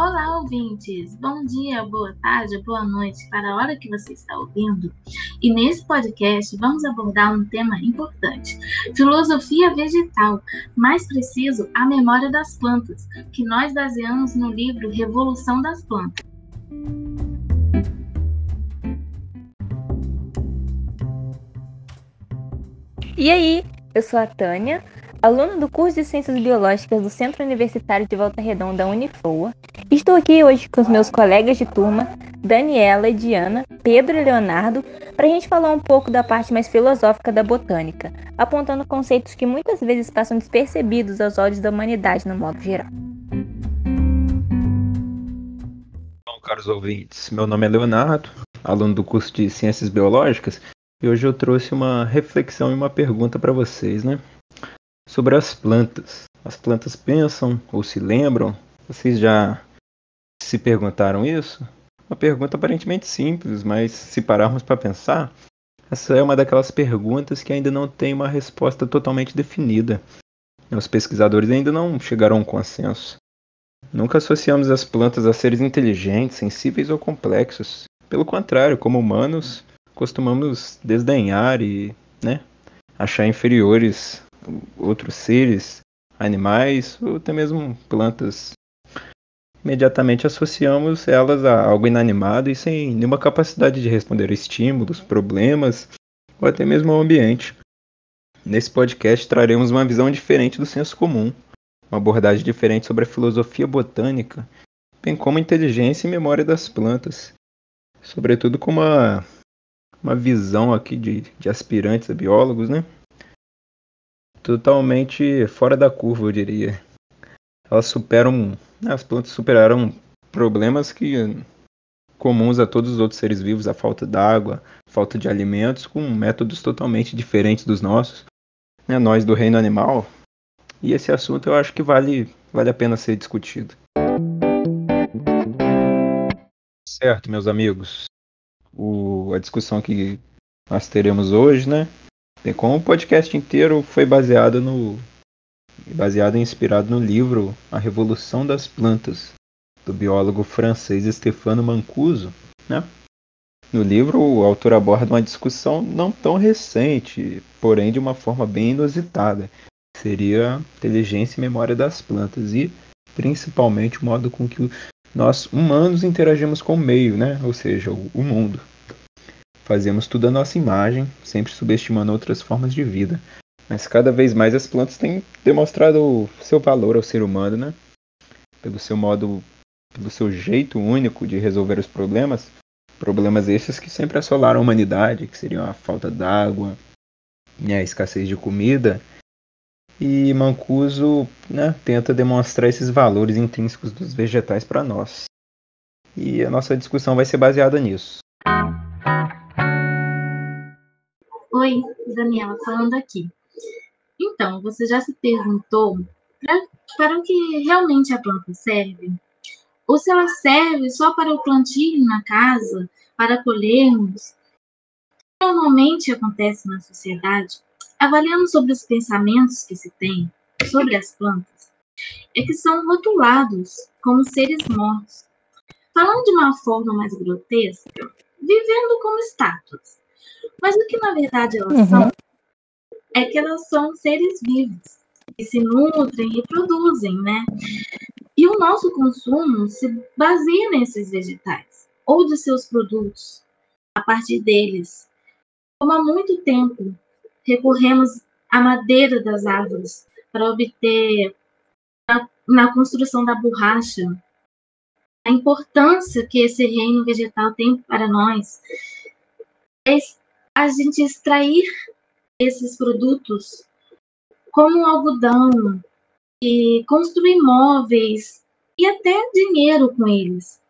Olá, ouvintes! Bom dia, boa tarde, boa noite para a hora que você está ouvindo. E nesse podcast vamos abordar um tema importante: filosofia vegetal, mais preciso, a memória das plantas, que nós baseamos no livro Revolução das Plantas. E aí, eu sou a Tânia, aluna do curso de Ciências Biológicas do Centro Universitário de Volta Redonda, Unifoa. Estou aqui hoje com os meus colegas de turma, Daniela Diana, Pedro e Leonardo, para a gente falar um pouco da parte mais filosófica da botânica, apontando conceitos que muitas vezes passam despercebidos aos olhos da humanidade no modo geral. Bom, caros ouvintes, meu nome é Leonardo, aluno do curso de Ciências Biológicas, e hoje eu trouxe uma reflexão e uma pergunta para vocês, né? Sobre as plantas. As plantas pensam ou se lembram? Vocês já se perguntaram isso? Uma pergunta aparentemente simples, mas se pararmos para pensar, essa é uma daquelas perguntas que ainda não tem uma resposta totalmente definida. Os pesquisadores ainda não chegaram a um consenso. Nunca associamos as plantas a seres inteligentes, sensíveis ou complexos. Pelo contrário, como humanos, costumamos desdenhar e né, achar inferiores outros seres, animais ou até mesmo plantas. Imediatamente associamos elas a algo inanimado e sem nenhuma capacidade de responder a estímulos, problemas ou até mesmo ao ambiente. Nesse podcast traremos uma visão diferente do senso comum, uma abordagem diferente sobre a filosofia botânica, bem como a inteligência e memória das plantas, sobretudo com uma uma visão aqui de, de aspirantes a biólogos, né? Totalmente fora da curva, eu diria. Elas superam. Né, as plantas superaram problemas que comuns a todos os outros seres vivos, a falta d'água, falta de alimentos, com métodos totalmente diferentes dos nossos, né, nós do reino animal. E esse assunto eu acho que vale, vale a pena ser discutido. Certo, meus amigos o, a discussão que nós teremos hoje, né? Bem, como o podcast inteiro foi baseado no baseado e inspirado no livro A Revolução das Plantas do biólogo francês Stefano Mancuso, né? No livro, o autor aborda uma discussão não tão recente, porém de uma forma bem inusitada. Seria inteligência e memória das plantas e, principalmente, o modo com que nós humanos interagimos com o meio, né? ou seja, o, mundo. Fazemos tudo a nossa imagem, sempre subestimando outras formas de vida. Mas cada vez mais as plantas têm demonstrado seu valor ao ser humano, né? Pelo seu modo, pelo seu jeito único de resolver os problemas. Problemas esses que sempre assolaram a humanidade, que seriam a falta d'água, né, a escassez de comida. E Mancuso né, tenta demonstrar esses valores intrínsecos dos vegetais para nós. E a nossa discussão vai ser baseada nisso. Oi, Daniela falando aqui. Então, você já se perguntou pra, para o que realmente a planta serve? Ou se ela serve só para o plantio na casa, para colhermos? Normalmente acontece na sociedade, avaliando sobre os pensamentos que se tem sobre as plantas, é que são rotulados como seres mortos. Falando de uma forma mais grotesca, vivendo como estátuas mas o que na verdade elas uhum. são é que elas são seres vivos que se nutrem e produzem, né? E o nosso consumo se baseia nesses vegetais ou de seus produtos, a partir deles. Como há muito tempo recorremos à madeira das árvores para obter na, na construção da borracha a importância que esse reino vegetal tem para nós é a gente extrair esses produtos como algodão e construir móveis e até dinheiro com eles,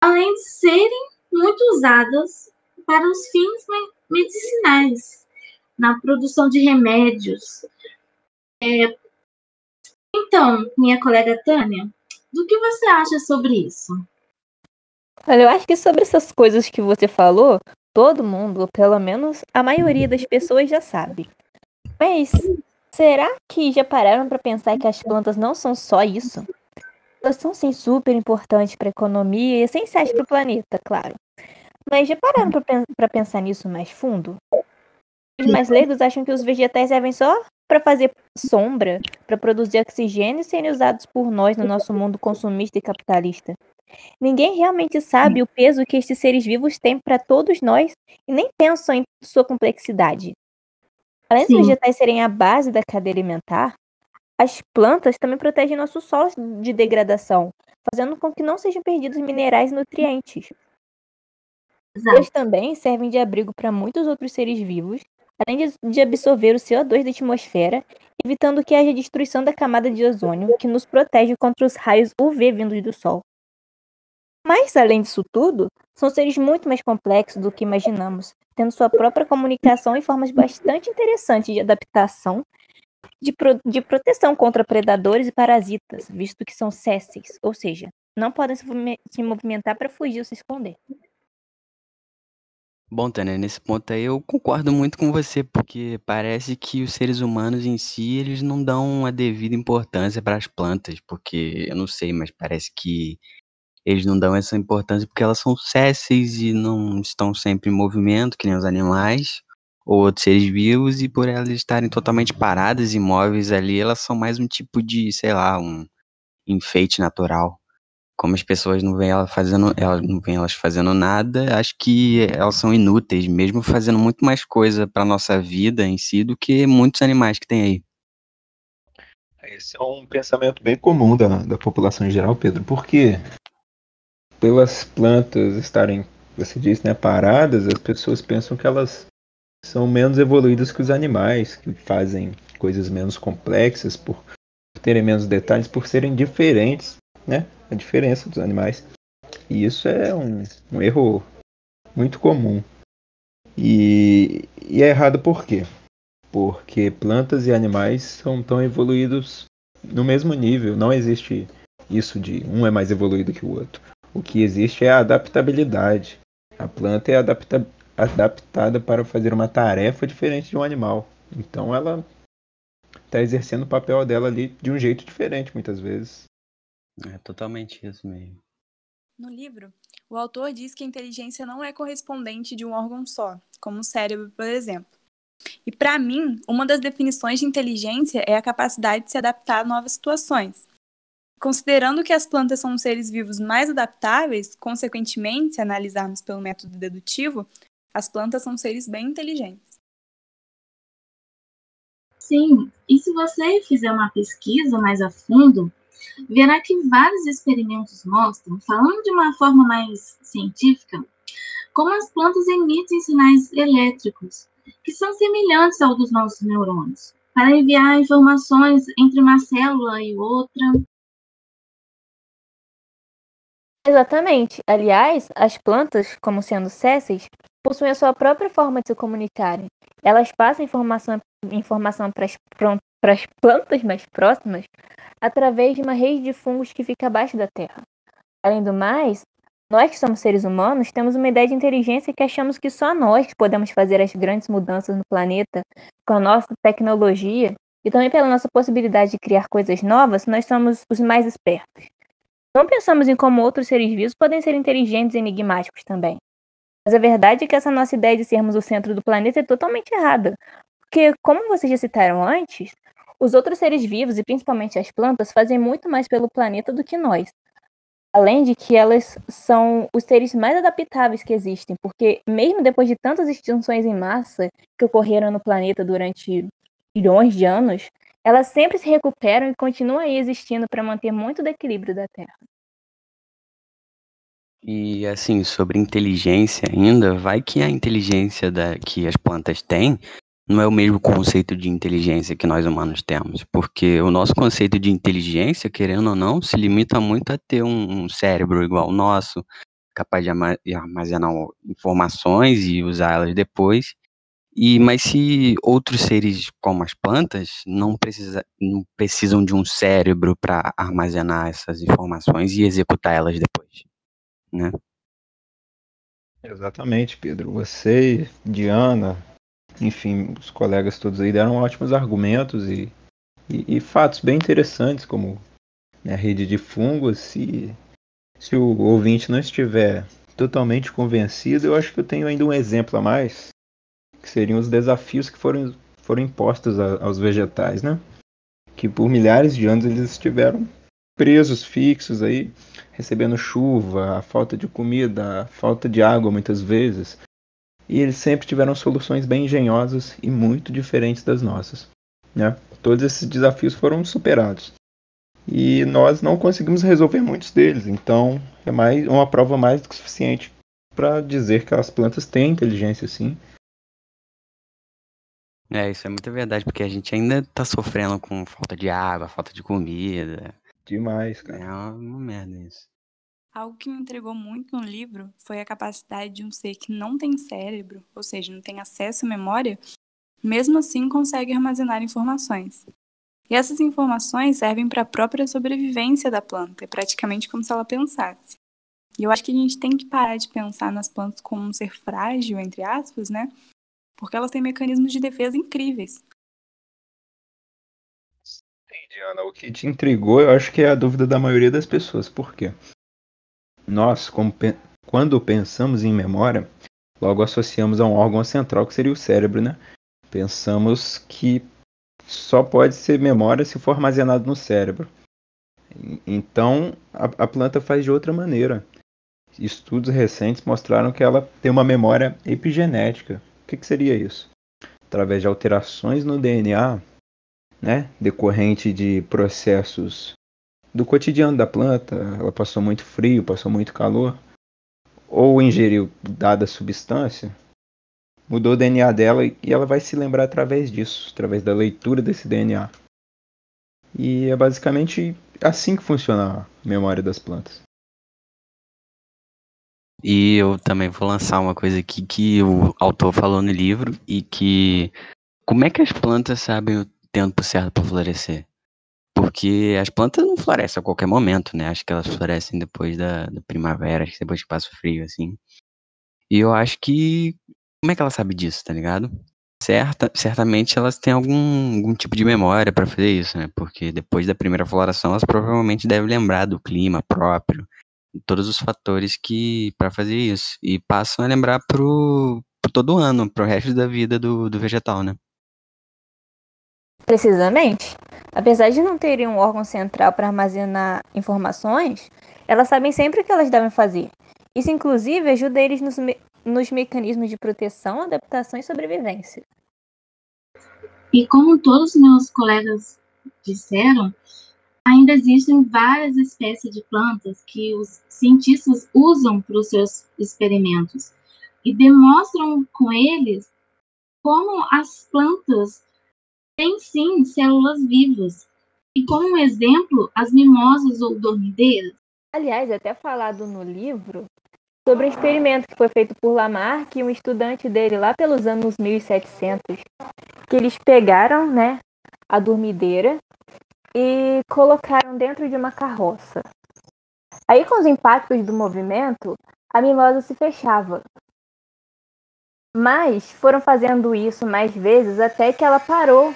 além de serem muito usadas para os fins medicinais, na produção de remédios. É... Então, minha colega Tânia, do que você acha sobre isso? Olha, eu acho que sobre essas coisas que você falou, Todo mundo, ou pelo menos a maioria das pessoas já sabe. Mas será que já pararam para pensar que as plantas não são só isso? Elas são sim super importantes para a economia e essenciais para o planeta, claro. Mas já pararam para pensar nisso mais fundo? Os mais leigos acham que os vegetais servem só para fazer sombra, para produzir oxigênio e serem usados por nós no nosso mundo consumista e capitalista. Ninguém realmente sabe o peso que estes seres vivos têm para todos nós e nem pensam em sua complexidade. Além dos vegetais serem a base da cadeia alimentar, as plantas também protegem nossos solos de degradação, fazendo com que não sejam perdidos minerais e nutrientes. Exato. Eles também servem de abrigo para muitos outros seres vivos, além de absorver o CO2 da atmosfera, evitando que haja destruição da camada de ozônio, que nos protege contra os raios UV vindos do Sol. Mas, além disso tudo, são seres muito mais complexos do que imaginamos, tendo sua própria comunicação e formas bastante interessantes de adaptação de, pro, de proteção contra predadores e parasitas, visto que são césseis, ou seja, não podem se, se movimentar para fugir ou se esconder. Bom, Tânia, nesse ponto aí eu concordo muito com você, porque parece que os seres humanos em si, eles não dão a devida importância para as plantas, porque eu não sei, mas parece que eles não dão essa importância porque elas são césseis e não estão sempre em movimento, que nem os animais ou outros seres vivos, e por elas estarem totalmente paradas, imóveis ali, elas são mais um tipo de, sei lá, um enfeite natural. Como as pessoas não veem elas fazendo, elas não veem elas fazendo nada, acho que elas são inúteis, mesmo fazendo muito mais coisa para nossa vida em si do que muitos animais que tem aí. Esse é um pensamento bem comum da, da população em geral, Pedro, porque pelas plantas estarem, você disse, né, paradas, as pessoas pensam que elas são menos evoluídos que os animais, que fazem coisas menos complexas por terem menos detalhes, por serem diferentes, né? A diferença dos animais. E isso é um, um erro muito comum. E, e, é errado por quê? Porque plantas e animais são tão evoluídos no mesmo nível. Não existe isso de um é mais evoluído que o outro. O que existe é a adaptabilidade. A planta é adapta adaptada para fazer uma tarefa diferente de um animal. Então ela está exercendo o papel dela ali de um jeito diferente, muitas vezes. É totalmente isso mesmo. No livro, o autor diz que a inteligência não é correspondente de um órgão só, como o cérebro, por exemplo. E para mim, uma das definições de inteligência é a capacidade de se adaptar a novas situações. Considerando que as plantas são os seres vivos mais adaptáveis, consequentemente, se analisarmos pelo método dedutivo, as plantas são seres bem inteligentes. Sim, e se você fizer uma pesquisa mais a fundo, verá que vários experimentos mostram, falando de uma forma mais científica, como as plantas emitem sinais elétricos, que são semelhantes ao dos nossos neurônios, para enviar informações entre uma célula e outra. Exatamente. Aliás, as plantas, como sendo césseis, possuem a sua própria forma de se comunicarem. Elas passam informação, informação para as plantas mais próximas através de uma rede de fungos que fica abaixo da Terra. Além do mais, nós que somos seres humanos temos uma ideia de inteligência que achamos que só nós podemos fazer as grandes mudanças no planeta com a nossa tecnologia e também pela nossa possibilidade de criar coisas novas, nós somos os mais espertos. Não pensamos em como outros seres vivos podem ser inteligentes e enigmáticos também. Mas a verdade é que essa nossa ideia de sermos o centro do planeta é totalmente errada. Porque, como vocês já citaram antes, os outros seres vivos, e principalmente as plantas, fazem muito mais pelo planeta do que nós. Além de que elas são os seres mais adaptáveis que existem, porque mesmo depois de tantas extinções em massa que ocorreram no planeta durante bilhões de anos, elas sempre se recuperam e continuam aí existindo para manter muito do equilíbrio da Terra. E assim, sobre inteligência ainda, vai que a inteligência da, que as plantas têm não é o mesmo conceito de inteligência que nós humanos temos, porque o nosso conceito de inteligência, querendo ou não, se limita muito a ter um, um cérebro igual ao nosso, capaz de armazenar informações e usá-las depois. E mas se outros seres como as plantas não, precisa, não precisam de um cérebro para armazenar essas informações e executar elas depois né? Exatamente, Pedro. Você, Diana, enfim, os colegas todos aí deram ótimos argumentos e, e, e fatos bem interessantes, como né, rede de fungos. Se, se o ouvinte não estiver totalmente convencido, eu acho que eu tenho ainda um exemplo a mais, que seriam os desafios que foram, foram impostos a, aos vegetais, né? Que por milhares de anos eles estiveram presos, fixos aí, recebendo chuva, a falta de comida, a falta de água muitas vezes. E eles sempre tiveram soluções bem engenhosas e muito diferentes das nossas. Né? Todos esses desafios foram superados. E nós não conseguimos resolver muitos deles, então é mais uma prova mais do que suficiente para dizer que as plantas têm inteligência sim. É, isso é muita verdade, porque a gente ainda tá sofrendo com falta de água, falta de comida. Demais, cara. É uma merda isso. Algo que me intrigou muito no livro foi a capacidade de um ser que não tem cérebro, ou seja, não tem acesso à memória, mesmo assim consegue armazenar informações. E essas informações servem para a própria sobrevivência da planta, é praticamente como se ela pensasse. E eu acho que a gente tem que parar de pensar nas plantas como um ser frágil, entre aspas, né? Porque elas têm mecanismos de defesa incríveis. Entendi, Ana. O que te intrigou, eu acho que é a dúvida da maioria das pessoas. Por quê? Nós, pe quando pensamos em memória, logo associamos a um órgão central que seria o cérebro, né? Pensamos que só pode ser memória se for armazenado no cérebro. Então, a, a planta faz de outra maneira. Estudos recentes mostraram que ela tem uma memória epigenética. O que, que seria isso? Através de alterações no DNA, né, decorrente de processos do cotidiano da planta, ela passou muito frio, passou muito calor, ou ingeriu dada substância, mudou o DNA dela e ela vai se lembrar através disso, através da leitura desse DNA. E é basicamente assim que funciona a memória das plantas. E eu também vou lançar uma coisa aqui que o autor falou no livro e que como é que as plantas sabem o tempo certo para florescer? Porque as plantas não florescem a qualquer momento, né? Acho que elas florescem depois da, da primavera, acho que depois que passa o frio, assim. E eu acho que. Como é que ela sabe disso, tá ligado? Certa, certamente elas têm algum, algum tipo de memória para fazer isso, né? Porque depois da primeira floração, elas provavelmente devem lembrar do clima próprio, todos os fatores que para fazer isso. E passam a lembrar pro, pro todo ano, pro resto da vida do, do vegetal, né? Precisamente. Apesar de não terem um órgão central para armazenar informações, elas sabem sempre o que elas devem fazer. Isso, inclusive, ajuda eles nos, me nos mecanismos de proteção, adaptação e sobrevivência. E como todos meus colegas disseram, ainda existem várias espécies de plantas que os cientistas usam para os seus experimentos e demonstram com eles como as plantas tem sim células vivas. E como um exemplo, as mimosas ou dormideiras. Aliás, até falado no livro sobre um experimento que foi feito por Lamarck e um estudante dele lá pelos anos 1700, que eles pegaram, né, a dormideira e colocaram dentro de uma carroça. Aí, com os impactos do movimento, a mimosa se fechava. Mas foram fazendo isso mais vezes até que ela parou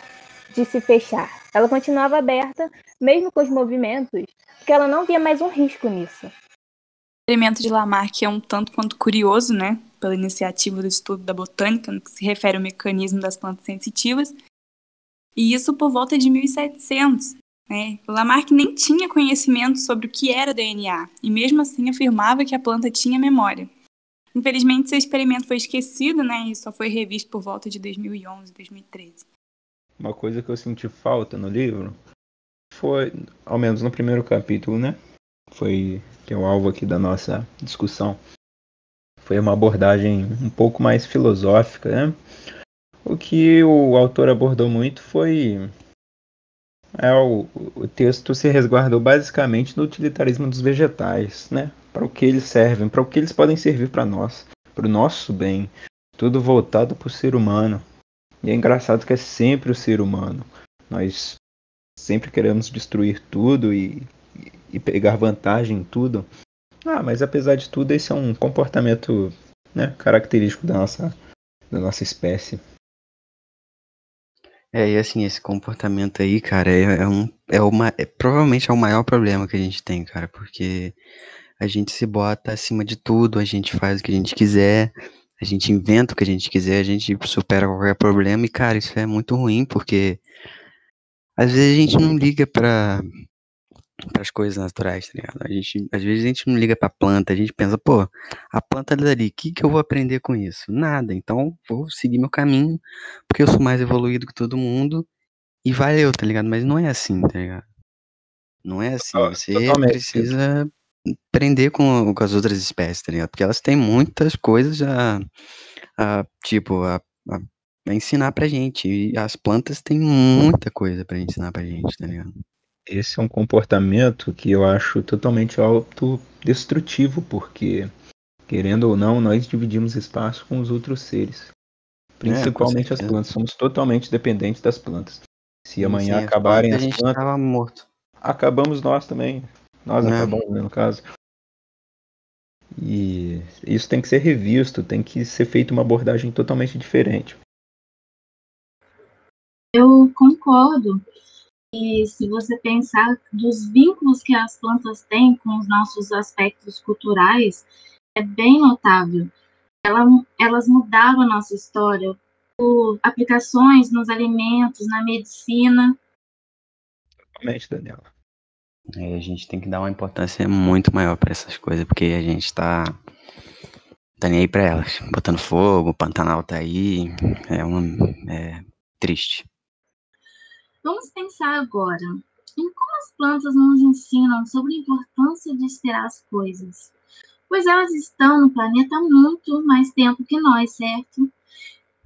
de se fechar. Ela continuava aberta, mesmo com os movimentos, porque ela não via mais um risco nisso. O experimento de Lamarck é um tanto quanto curioso, né? Pela iniciativa do estudo da botânica, no que se refere ao mecanismo das plantas sensitivas. E isso por volta de 1700. Né? Lamarck nem tinha conhecimento sobre o que era DNA, e mesmo assim afirmava que a planta tinha memória. Infelizmente, seu experimento foi esquecido, né, e só foi revisto por volta de 2011, 2013. Uma coisa que eu senti falta no livro foi, ao menos no primeiro capítulo, né, foi que é o alvo aqui da nossa discussão, foi uma abordagem um pouco mais filosófica, né? O que o autor abordou muito foi é, o, o texto se resguardou basicamente no utilitarismo dos vegetais, né? para o que eles servem, para o que eles podem servir para nós, para o nosso bem. Tudo voltado para o ser humano. E é engraçado que é sempre o ser humano. Nós sempre queremos destruir tudo e, e pegar vantagem em tudo. Ah, mas apesar de tudo, esse é um comportamento né, característico da nossa, da nossa espécie. É, e assim, esse comportamento aí, cara, é, é um, é uma, é, provavelmente é o maior problema que a gente tem, cara, porque a gente se bota acima de tudo, a gente faz o que a gente quiser, a gente inventa o que a gente quiser, a gente supera qualquer problema, e, cara, isso é muito ruim, porque às vezes a gente não liga pra, as coisas naturais, tá ligado? A gente, às vezes a gente não liga pra planta, a gente pensa, pô, a planta é dali, o que, que eu vou aprender com isso? Nada, então vou seguir meu caminho, porque eu sou mais evoluído que todo mundo, e valeu, tá ligado? Mas não é assim, tá ligado? Não é assim, você Totalmente. precisa aprender com, com as outras espécies, tá ligado? Porque elas têm muitas coisas a, a tipo, a, a, a ensinar pra gente, e as plantas têm muita coisa pra ensinar pra gente, tá ligado? Esse é um comportamento que eu acho totalmente autodestrutivo, porque, querendo ou não, nós dividimos espaço com os outros seres. Principalmente as plantas. Somos totalmente dependentes das plantas. Se amanhã Sim, as acabarem plantas, as a gente plantas, morto. acabamos nós também. Nós É. acabamos, né, no caso. E isso tem que ser revisto, tem que ser feita uma abordagem totalmente diferente. Eu concordo. E se você pensar dos vínculos que as plantas têm com os nossos aspectos culturais, é bem notável. Ela- elas mudaram a nossa história por aplicações nos alimentos, na medicina. Totalmente, Daniela. É, a gente tem que dar uma importância muito maior pra essas coisas, porque a gente tá, tá nem aí pra elas. Botando fogo, o Pantanal tá aí, é uma, é triste. Vamos pensar agora em como as plantas nos ensinam sobre a importância de esperar as coisas. Pois elas estão no planeta há muito mais tempo que nós, certo?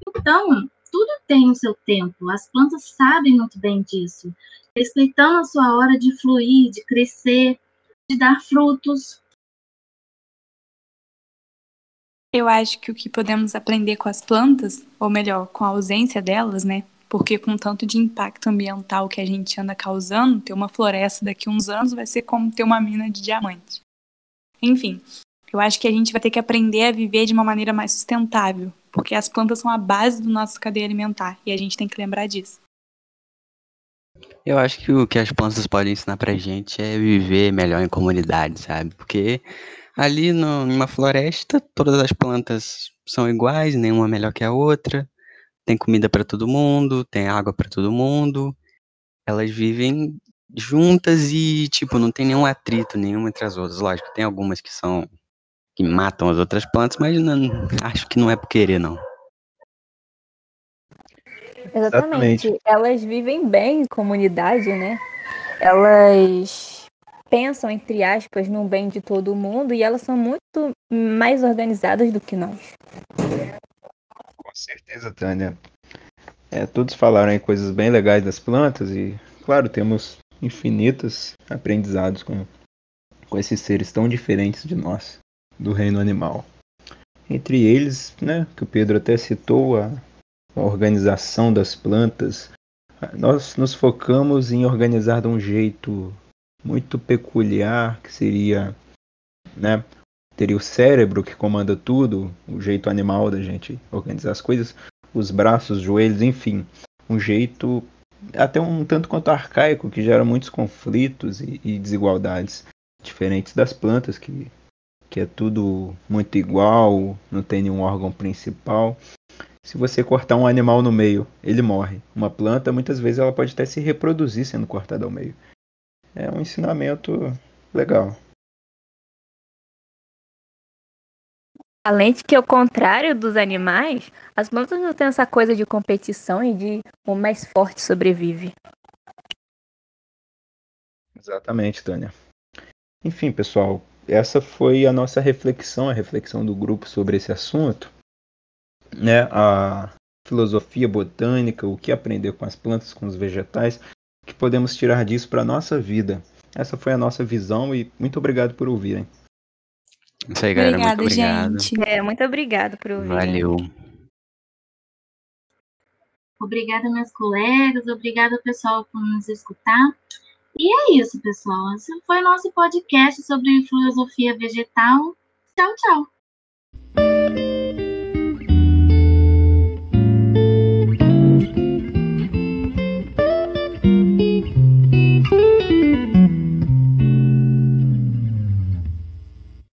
Então, tudo tem o seu tempo. As plantas sabem muito bem disso, respeitando a sua hora de fluir, de crescer, de dar frutos. Eu acho que o que podemos aprender com as plantas, ou melhor, com a ausência delas, né? Porque com tanto de impacto ambiental que a gente anda causando, ter uma floresta daqui a uns anos vai ser como ter uma mina de diamante. Enfim, eu acho que a gente vai ter que aprender a viver de uma maneira mais sustentável, porque as plantas são a base do nosso cadeia alimentar e a gente tem que lembrar disso. Eu acho que o que as plantas podem ensinar pra gente é viver melhor em comunidade, sabe? Porque ali no, numa floresta, todas as plantas são iguais, nenhuma melhor que a outra. Tem comida pra todo mundo, tem água pra todo mundo. Elas vivem juntas e, tipo, não tem nenhum atrito nenhuma entre as outras. Lógico, tem algumas que são que matam as outras plantas, mas não- acho que não é por querer, não. Exatamente. Exatamente. Elas vivem bem em comunidade, né? Elas pensam, entre aspas, no bem de todo mundo e elas são muito mais organizadas do que nós. Com certeza, Tânia. É, todos falaram aí coisas bem legais das plantas e, claro, temos infinitos aprendizados com, com esses seres tão diferentes de nós, do reino animal. Entre eles, né, que o Pedro até citou, a, organização das plantas, nós nos focamos em organizar de um jeito muito peculiar, que seria, né, teria o cérebro que comanda tudo, o jeito animal da gente organizar as coisas, os braços, os joelhos, enfim, um jeito até um tanto quanto arcaico que gera muitos conflitos e, e desigualdades diferentes das plantas que que é tudo muito igual, não tem nenhum órgão principal. Se você cortar um animal no meio, ele morre. Uma planta, muitas vezes, ela pode até se reproduzir sendo cortada ao meio. É um ensinamento legal. Além de que, ao contrário dos animais, as plantas não têm essa coisa de competição e de o mais forte sobrevive. Exatamente, Tânia. Enfim, pessoal, essa foi a nossa reflexão, a reflexão do grupo sobre esse assunto. Né? A filosofia botânica, o que aprender com as plantas, com os vegetais, o que podemos tirar disso para a nossa vida. Essa foi a nossa visão e muito obrigado por ouvirem. Isso aí, galera. Obrigada, muito obrigado. gente. É, muito obrigado por ouvir. Valeu. Obrigada, meus colegas, obrigada, pessoal, por nos escutar. E é isso, pessoal. Esse foi o nosso podcast sobre filosofia vegetal. Tchau, tchau.